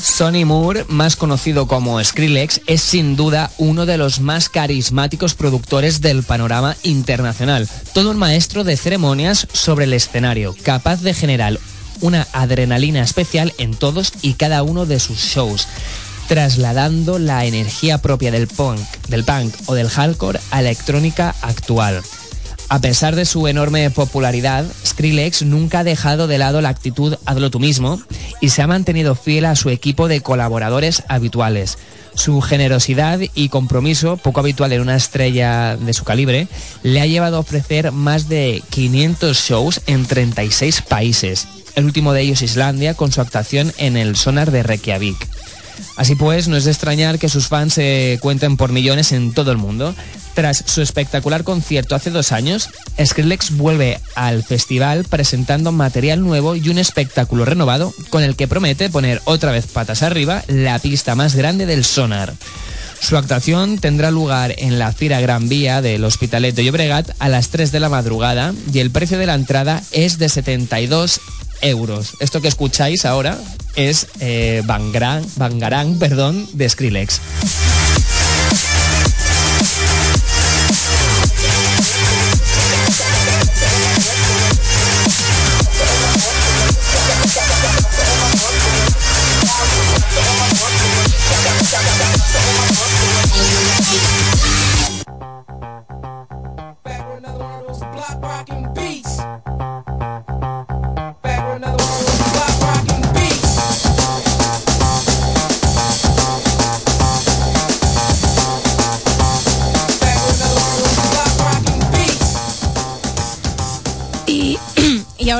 Sonny Moore, más conocido como Skrillex, es sin duda uno de los más carismáticos productores del panorama internacional. Todo un maestro de ceremonias sobre el escenario, capaz de generar una adrenalina especial en todos y cada uno de sus shows, trasladando la energía propia del punk, del punk o del hardcore a la electrónica actual. A pesar de su enorme popularidad, Skrillex nunca ha dejado de lado la actitud hazlo tú mismo y se ha mantenido fiel a su equipo de colaboradores habituales. Su generosidad y compromiso, poco habitual en una estrella de su calibre, le ha llevado a ofrecer más de 500 shows en 36 países, el último de ellos Islandia, con su actuación en el Sonar de Reykjavik. Así pues, no es de extrañar que sus fans se cuenten por millones en todo el mundo. Tras su espectacular concierto hace dos años, Skrillex vuelve al festival presentando material nuevo y un espectáculo renovado con el que promete poner otra vez patas arriba la pista más grande del sonar. Su actuación tendrá lugar en la Fira Gran Vía del Hospitalet de Llobregat a las 3 de la madrugada y el precio de la entrada es de 72 euros. Esto que escucháis ahora es eh, Bangarang, Bangarang perdón, de Skrillex.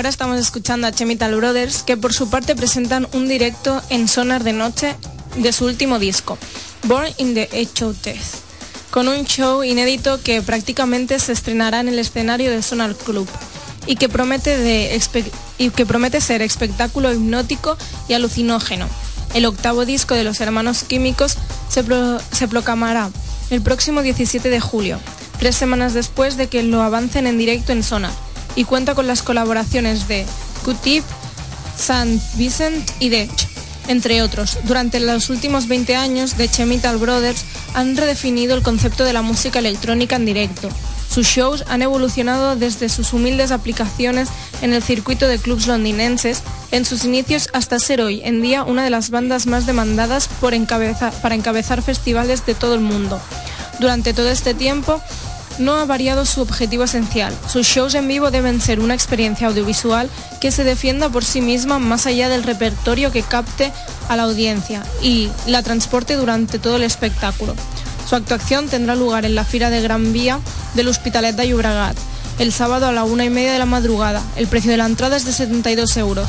Ahora estamos escuchando a Chemical Brothers, que por su parte presentan un directo en Sonar de Noche de su último disco, Born in the of Death, con un show inédito que prácticamente se estrenará en el escenario de Sonar Club y que promete, ser espectáculo hipnótico y alucinógeno. El octavo disco de los hermanos químicos se, se proclamará el próximo 17 de julio, tres semanas después de que lo avancen en directo en Sonar, y cuenta con las colaboraciones de Q-Tip, St. Vincent y Dech, entre otros. Durante los últimos 20 años, The Chemical Brothers han redefinido el concepto de la música electrónica en directo. Sus shows han evolucionado desde sus humildes aplicaciones en el circuito de clubs londinenses en sus inicios hasta ser hoy en día una de las bandas más demandadas por para encabezar festivales de todo el mundo. Durante todo este tiempo, no ha variado su objetivo esencial. Sus shows en vivo deben ser una experiencia audiovisual que se defienda por sí misma más allá del repertorio que capte a la audiencia y la transporte durante todo el espectáculo. Su actuación tendrá lugar en la Fira de Gran Vía del Hospitalet de Llobregat el sábado a la una y media de la madrugada. El precio de la entrada es de 72 euros.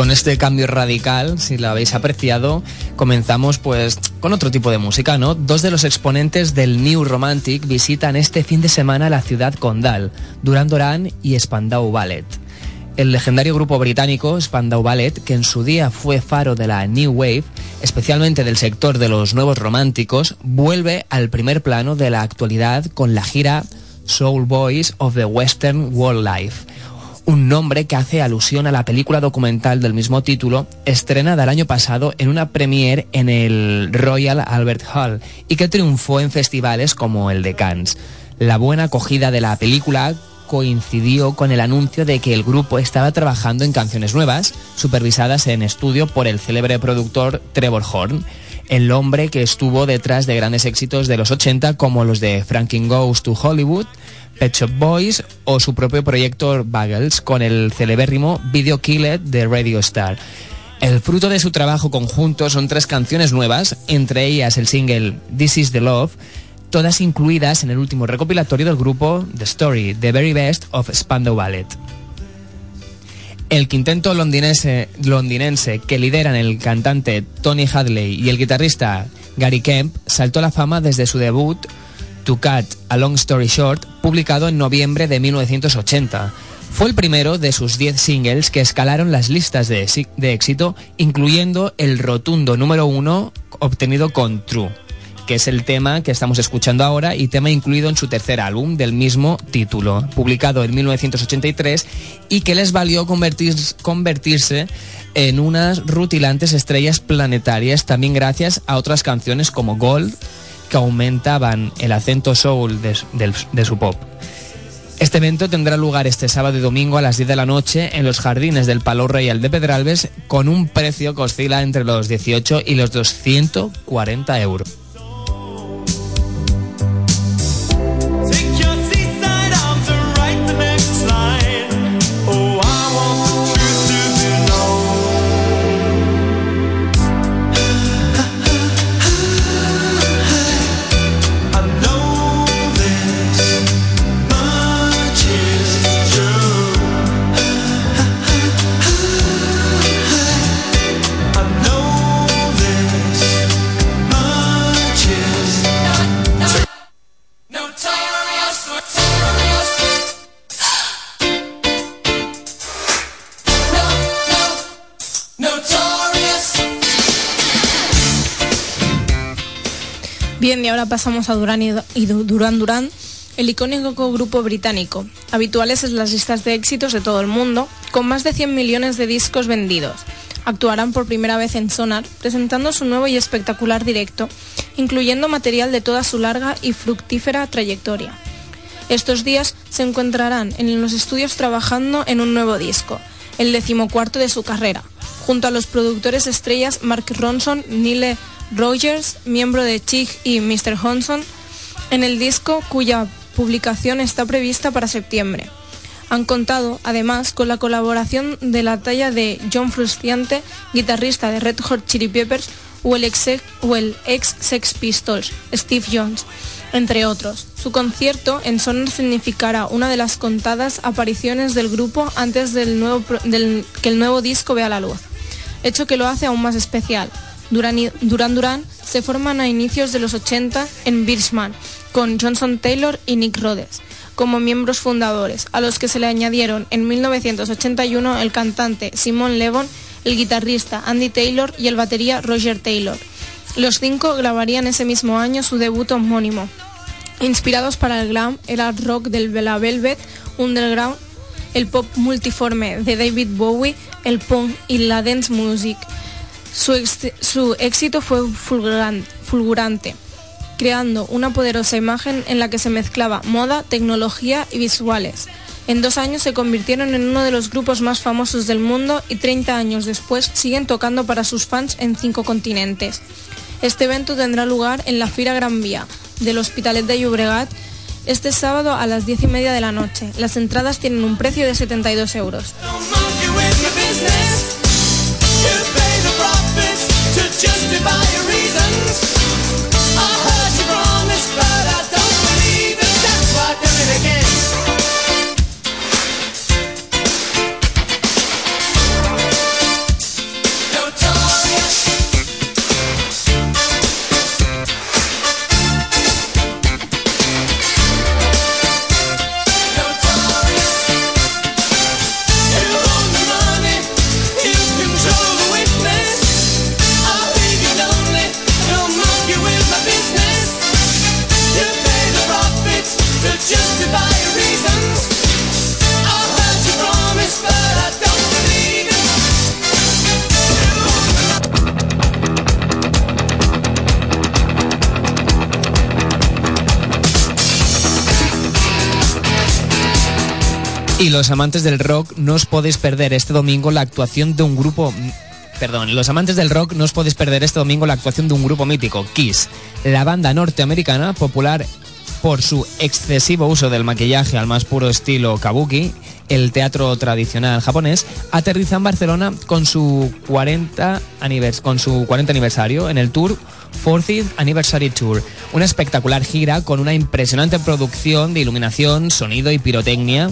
Con este cambio radical, si lo habéis apreciado, comenzamos pues con otro tipo de música, ¿no? Dos de los exponentes del New Romantic visitan este fin de semana la ciudad condal, Duran Duran y Spandau Ballet. El legendario grupo británico Spandau Ballet, que en su día fue faro de la New Wave, especialmente del sector de los nuevos románticos, vuelve al primer plano de la actualidad con la gira Soul Boys of the Western World Life un nombre que hace alusión a la película documental del mismo título, estrenada el año pasado en una premiere en el Royal Albert Hall y que triunfó en festivales como el de Cannes. La buena acogida de la película coincidió con el anuncio de que el grupo estaba trabajando en canciones nuevas, supervisadas en estudio por el célebre productor Trevor Horn. el hombre que estuvo detrás de grandes éxitos de los 80 como los de Frankie Goes to Hollywood, Pet Shop Boys o su propio proyecto Buggles con el celebérrimo Video Killer de Radio Star. El fruto de su trabajo conjunto son tres canciones nuevas, entre ellas el single This Is the Love, todas incluidas en el último recopilatorio del grupo The Story, The Very Best of Spandau Ballet. El quinteto londinense, londinense que lideran el cantante Tony Hadley y el guitarrista Gary Kemp saltó a la fama desde su debut To Cut a Long Story Short, publicado en noviembre de 1980. Fue el primero de sus 10 singles que escalaron las listas de, éxi- de éxito, incluyendo el rotundo número uno obtenido con True, que es el tema que estamos escuchando ahora y tema incluido en su tercer álbum del mismo título, publicado en 1983 y que les valió convertir- convertirse en unas rutilantes estrellas planetarias también gracias a otras canciones como Gold, que aumentaban el acento soul de, su pop. Este evento tendrá lugar este sábado y domingo a las 10 de la noche en los jardines del Palo Royal de Pedralbes con un precio que oscila entre los 18 y los 240 euros. Ahora pasamos a Durán y, y Du- Durán Durán, el icónico grupo británico, habituales en las listas de éxitos de todo el mundo, con más de 100 millones de discos vendidos. Actuarán por primera vez en Sonar, presentando su nuevo y espectacular directo, incluyendo material de toda su larga y fructífera trayectoria. Estos días se encontrarán en los estudios trabajando en un nuevo disco, el decimocuarto de su carrera, junto a los productores estrellas Mark Ronson, Nile Rogers, miembro de Chic y Mr. Honson, en el disco cuya publicación está prevista para septiembre. Han contado, además, con la colaboración de la talla de John Frusciante, guitarrista de Red Hot Chili Peppers, o el ex, ex Sex Pistols, Steve Jones, entre otros. Su concierto en Sonar significará una de las contadas apariciones del grupo antes del nuevo, que el nuevo disco vea la luz, hecho que lo hace aún más especial. Duran Duran se forman a inicios de los 80 en Birchman, con Johnson Taylor y Nick Rhodes como miembros fundadores, a los que se le añadieron en 1981 el cantante Simon Levon, el guitarrista Andy Taylor y el batería Roger Taylor. Los cinco grabarían ese mismo año su debut homónimo, inspirados para el glam, el art rock del Bella Velvet, Underground, el pop multiforme de David Bowie, el punk y la dance music. Su, su éxito fue fulguran- fulgurante, creando una poderosa imagen en la que se mezclaba moda, tecnología y visuales. En dos años se convirtieron en uno de los grupos más famosos del mundo y 30 años después siguen tocando para sus fans en cinco continentes. Este evento tendrá lugar en la Fira Gran Vía del Hospitalet de Llobregat este sábado a las 10 y media de la noche. Las entradas tienen un precio de 72 euros. To justify your reasons. Los amantes del rock no os podéis perder este domingo la actuación de un grupo perdón, los amantes del rock no os podéis perder este domingo la actuación de un grupo mítico, Kiss, la banda norteamericana popular por su excesivo uso del maquillaje al más puro estilo kabuki, el teatro tradicional japonés, aterriza en Barcelona con su 40, anivers con su 40 aniversario en el tour 40th Anniversary Tour, una espectacular gira con una impresionante producción de iluminación, sonido y pirotecnia,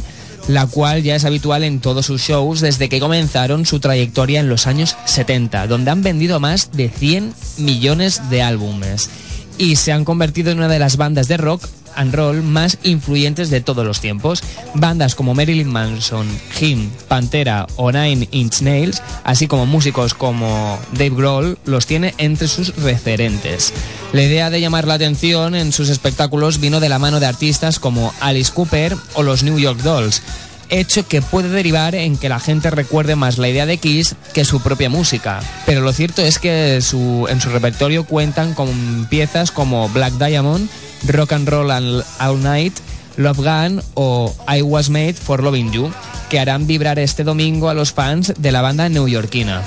la cual ya es habitual en todos sus shows desde que comenzaron su trayectoria en los años 70, donde han vendido más de 100 millones de álbumes. Y se han convertido en una de las bandas de rock and roll más influyentes de todos los tiempos. Bandas como Marilyn Manson, Him, Pantera o Nine Inch Nails, así como músicos como Dave Grohl, los tiene entre sus referentes. La idea de llamar la atención en sus espectáculos vino de la mano de artistas como Alice Cooper o los New York Dolls, hecho que puede derivar en que la gente recuerde más la idea de Kiss que su propia música. Pero lo cierto es que su- en su repertorio cuentan con piezas como Black Diamond, Rock and Roll All Night, Love Gun o I Was Made for Loving You, que harán vibrar este domingo a los fans de la banda neoyorquina.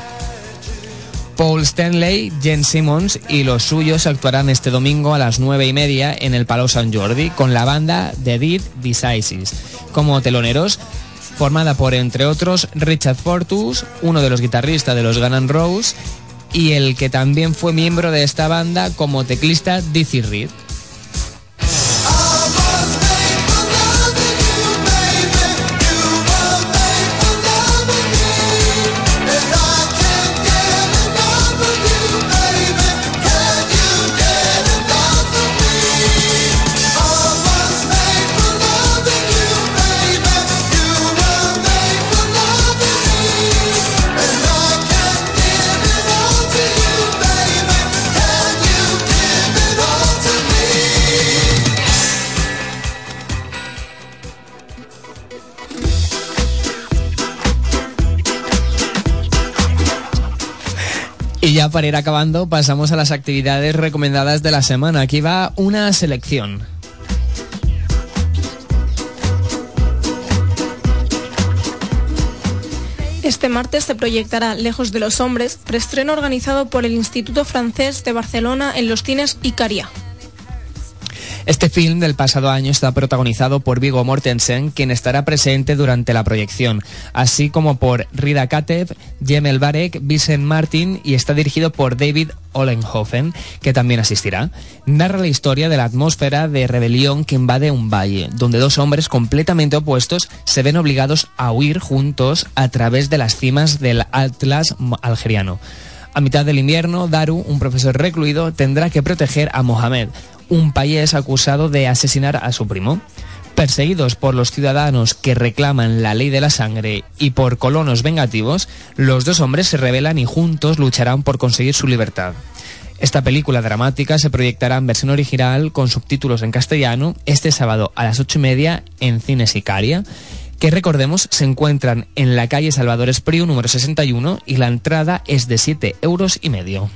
Paul Stanley, Jen Simmons y los suyos actuarán este domingo a las nueve y media en el Palau Sant Jordi con la banda The Dead Decisis como teloneros, formada por, entre otros, Richard Fortus, uno de los guitarristas de los Gun N' Roses, y el que también fue miembro de esta banda como teclista Dizzy Reed. Para ir acabando, pasamos a las actividades recomendadas de la semana. Aquí va una selección. Este martes se proyectará Lejos de los Hombres, preestreno organizado por el Instituto Francés de Barcelona en los cines Icaria. Este film del pasado año está protagonizado por Vigo Mortensen, quien estará presente durante la proyección, así como por Rida Kateb, Jemel Barek, Vincent Martin y está dirigido por David Olenhofen, que también asistirá. Narra la historia de la atmósfera de rebelión que invade un valle, donde dos hombres completamente opuestos se ven obligados a huir juntos a través de las cimas del Atlas algeriano. A mitad del invierno, Daru, un profesor recluido, tendrá que proteger a Mohamed, un payés acusado de asesinar a su primo. Perseguidos por los ciudadanos que reclaman la ley de la sangre y por colonos vengativos, los dos hombres se rebelan y juntos lucharán por conseguir su libertad. Esta película dramática se proyectará en versión original con subtítulos en castellano este sábado a las ocho y media en Cines Icaria, que recordemos se encuentran en la calle Salvador Espriu número 61 y la entrada es de 7 euros y medio.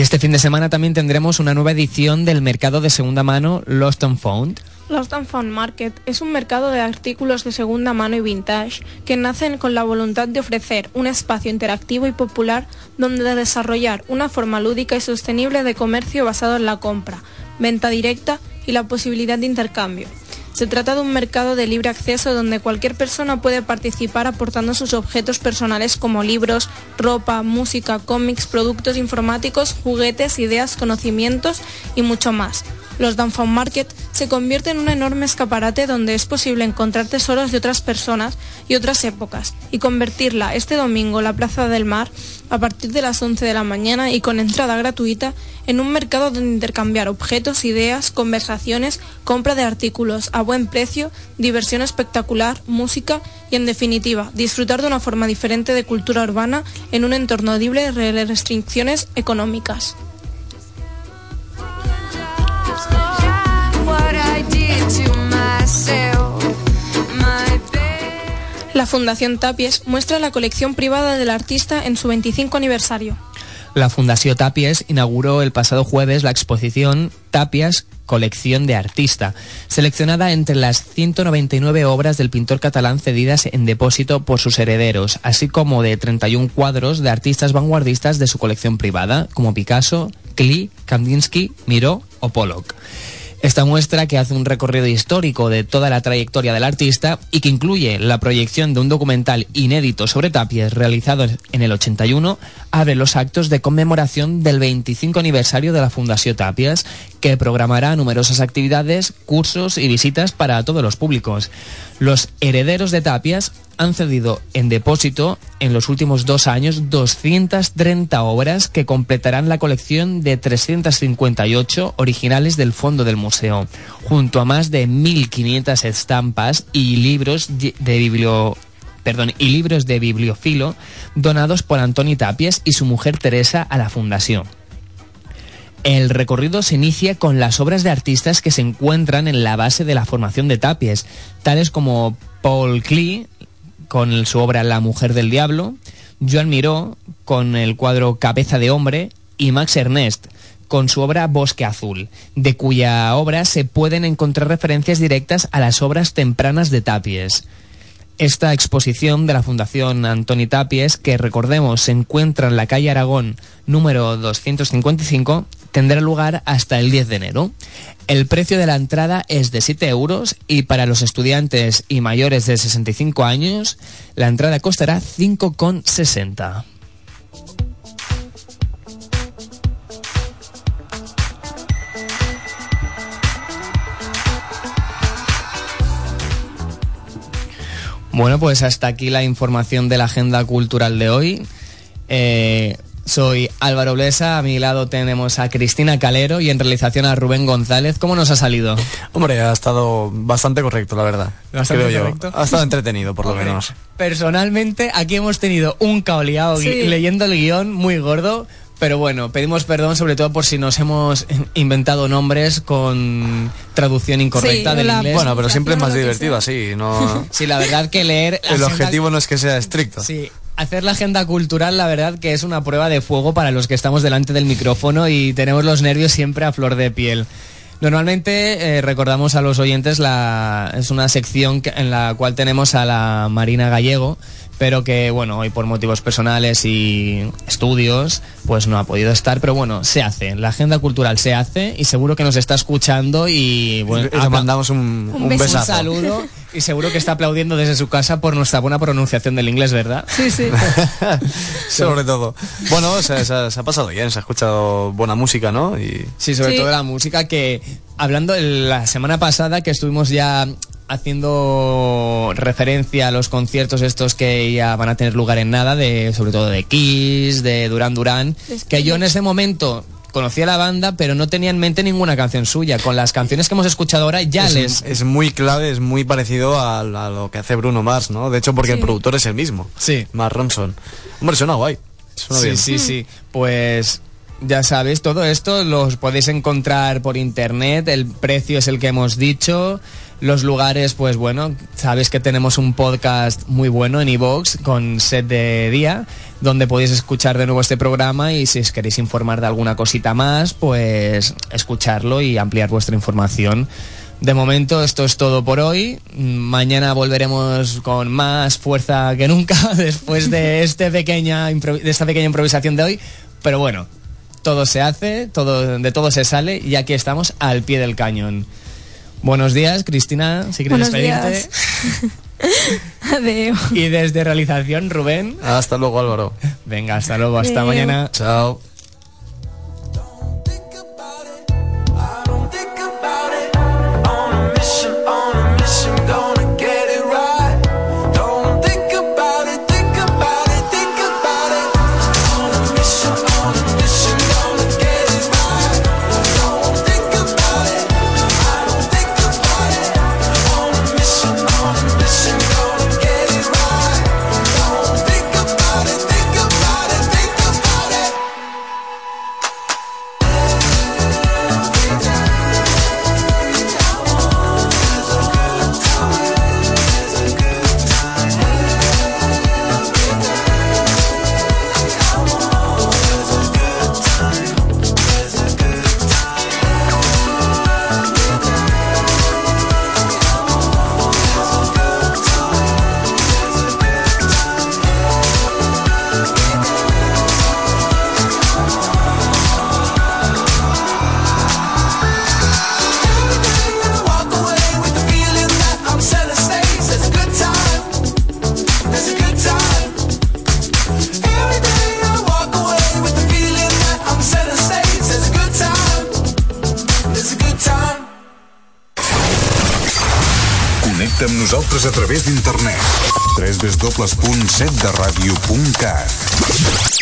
Este fin de semana también tendremos una nueva edición del mercado de segunda mano Lost and Found. Lost and Found Market es un mercado de artículos de segunda mano y vintage que nacen con la voluntad de ofrecer un espacio interactivo y popular donde desarrollar una forma lúdica y sostenible de comercio basado en la compra, venta directa y la posibilidad de intercambio. Se trata de un mercado de libre acceso donde cualquier persona puede participar aportando sus objetos personales como libros, ropa, música, cómics, productos informáticos, juguetes, ideas, conocimientos y mucho más. Los Downfound Market se convierte en un enorme escaparate donde es posible encontrar tesoros de otras personas y otras épocas y convertirla este domingo la Plaza del Mar a partir de las 11 de la mañana y con entrada gratuita en un mercado donde intercambiar objetos, ideas, conversaciones, compra de artículos a buen precio, diversión espectacular, música y en definitiva disfrutar de una forma diferente de cultura urbana en un entorno libre de restricciones económicas. La Fundación Tapies muestra la colección privada del artista en su 25 aniversario. La Fundació Tàpies inauguró el pasado jueves la exposición Tapias, colección de artista, seleccionada entre las 199 obras del pintor catalán cedidas en depósito por sus herederos, así como de 31 cuadros de artistas vanguardistas de su colección privada, como Picasso, Klee, Kandinsky, Miró o Pollock. Esta muestra, que hace un recorrido histórico de toda la trayectoria del artista y que incluye la proyección de un documental inédito sobre Tapies realizado en el 81, abre los actos de conmemoración del 25 aniversario de la Fundació Tapies, que programará numerosas actividades, cursos y visitas para todos los públicos. Los herederos de Tapias han cedido en depósito en los últimos dos años 230 obras que completarán la colección de 358 originales del fondo del museo, junto a más de 1.500 estampas y libros de biblio perdón, y libros de bibliofilo donados por Antoni Tapies y su mujer Teresa a la fundación. El recorrido se inicia con las obras de artistas que se encuentran en la base de la formación de Tapies, tales como Paul Klee, con su obra La mujer del diablo, Joan Miró, con el cuadro Cabeza de hombre, y Max Ernest, con su obra Bosque Azul, de cuya obra se pueden encontrar referencias directas a las obras tempranas de Tapies. Esta exposición de la Fundación Antoni Tapies, que recordemos se encuentra en la calle Aragón número 255, tendrá lugar hasta el 10 de enero. El precio de la entrada es de 7 euros y para los estudiantes y mayores de 65 años la entrada costará 5,60. Bueno, pues hasta aquí la información de la agenda cultural de hoy. Eh, soy Álvaro Blesa, a mi lado tenemos a Cristina Calero y en realización a Rubén González. ¿Cómo nos ha salido? Hombre, ha estado bastante correcto, la verdad. Bastante creo yo. correcto. Ha estado entretenido, por lo Hombre, menos. Personalmente, aquí hemos tenido un caoleado Sí. leyendo el guion muy gordo. Pero bueno, pedimos perdón sobre todo por si nos hemos inventado nombres con traducción incorrecta Sí, del la inglés. Bueno, pero siempre es más divertido así, no... Sí, la verdad que leer... El agenda- objetivo no es que sea estricto. Sí, hacer la agenda cultural, la verdad que es una prueba de fuego para los que estamos delante del micrófono y tenemos los nervios siempre a flor de piel. Normalmente eh, recordamos a los oyentes la es una sección que- en la cual tenemos a la Marina Gallego, pero que bueno, hoy por motivos personales y estudios, pues no ha podido estar, pero bueno, se hace, la agenda cultural se hace y seguro que nos está escuchando y bueno, Y le mandamos un, un, un beso, besazo. un saludo y seguro que está aplaudiendo desde su casa por nuestra buena pronunciación del inglés, ¿verdad? Sí, sí. Sobre todo. Bueno, se, se- se ha pasado bien, se ha escuchado buena música, ¿no? Y... Sí, sobre todo la música que, hablando de la semana pasada que estuvimos ya haciendo referencia a los conciertos estos que ya van a tener lugar en nada, de sobre todo de Kiss, de Duran Duran, que yo en ese momento conocía la banda, pero no tenía en mente ninguna canción suya. Con las canciones que hemos escuchado ahora ya es, les... es muy clave, es muy parecido a, a lo que hace Bruno Mars, ¿no? De hecho, porque el productor es el mismo. Sí. Mars Ronson. Hombre, suena guay. Suena sí, bien. sí, sí. Pues ya sabéis, todo esto los podéis encontrar por internet, el precio es el que hemos dicho, los lugares, pues bueno, sabéis que tenemos un podcast muy bueno en iVoox con set de día, donde podéis escuchar de nuevo este programa y si os queréis informar de alguna cosita más, pues escucharlo y ampliar vuestra información. De momento esto es todo por hoy. Mañana volveremos con más fuerza que nunca después de, este de esta pequeña improvisación de hoy. Pero bueno, todo se hace, todo, de todo se sale y aquí estamos al pie del cañón. Buenos días, Cristina, si quieres Buenos despedirte. Adeu. Y desde realización, Rubén. Hasta luego, Álvaro. Venga, hasta luego, hasta Adeu. mañana. Chao. Nosaltres a través d'internet. www.setderadio.cat